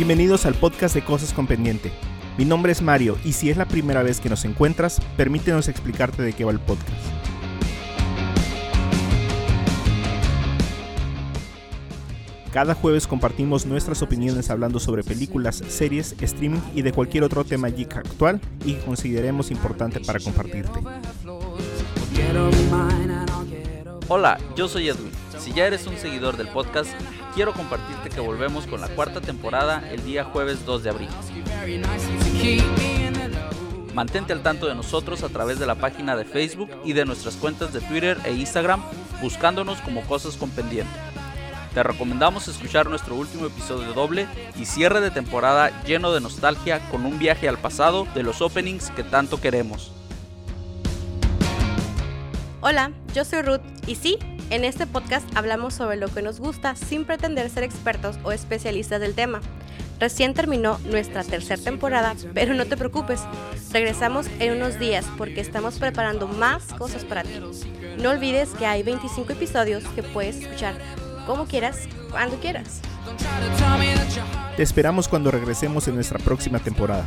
Bienvenidos al podcast de Cosas con Pendiente. Mi nombre es Mario y si es la primera vez que nos encuentras, permítenos explicarte de qué va el podcast. Cada jueves compartimos nuestras opiniones hablando sobre películas, series, streaming y de cualquier otro tema geek actual y que consideremos importante para compartirte. Hola, yo soy Edwin. Si ya eres un seguidor del podcast, quiero compartirte que volvemos con la cuarta temporada el día jueves 2 de abril. Mantente al tanto de nosotros a través de la página de Facebook y de nuestras cuentas de Twitter e Instagram buscándonos como Cosas con Pendiente. Te recomendamos escuchar nuestro último episodio doble y cierre de temporada lleno de nostalgia con un viaje al pasado de los openings que tanto queremos. Hola, yo soy Ruth y sí, en este podcast hablamos sobre lo que nos gusta sin pretender ser expertos o especialistas del tema. Recién terminó nuestra tercera temporada, pero no te preocupes, regresamos en unos días porque estamos preparando más cosas para ti. No olvides que hay 25 episodios que puedes escuchar como quieras, cuando quieras. Te esperamos cuando regresemos en nuestra próxima temporada.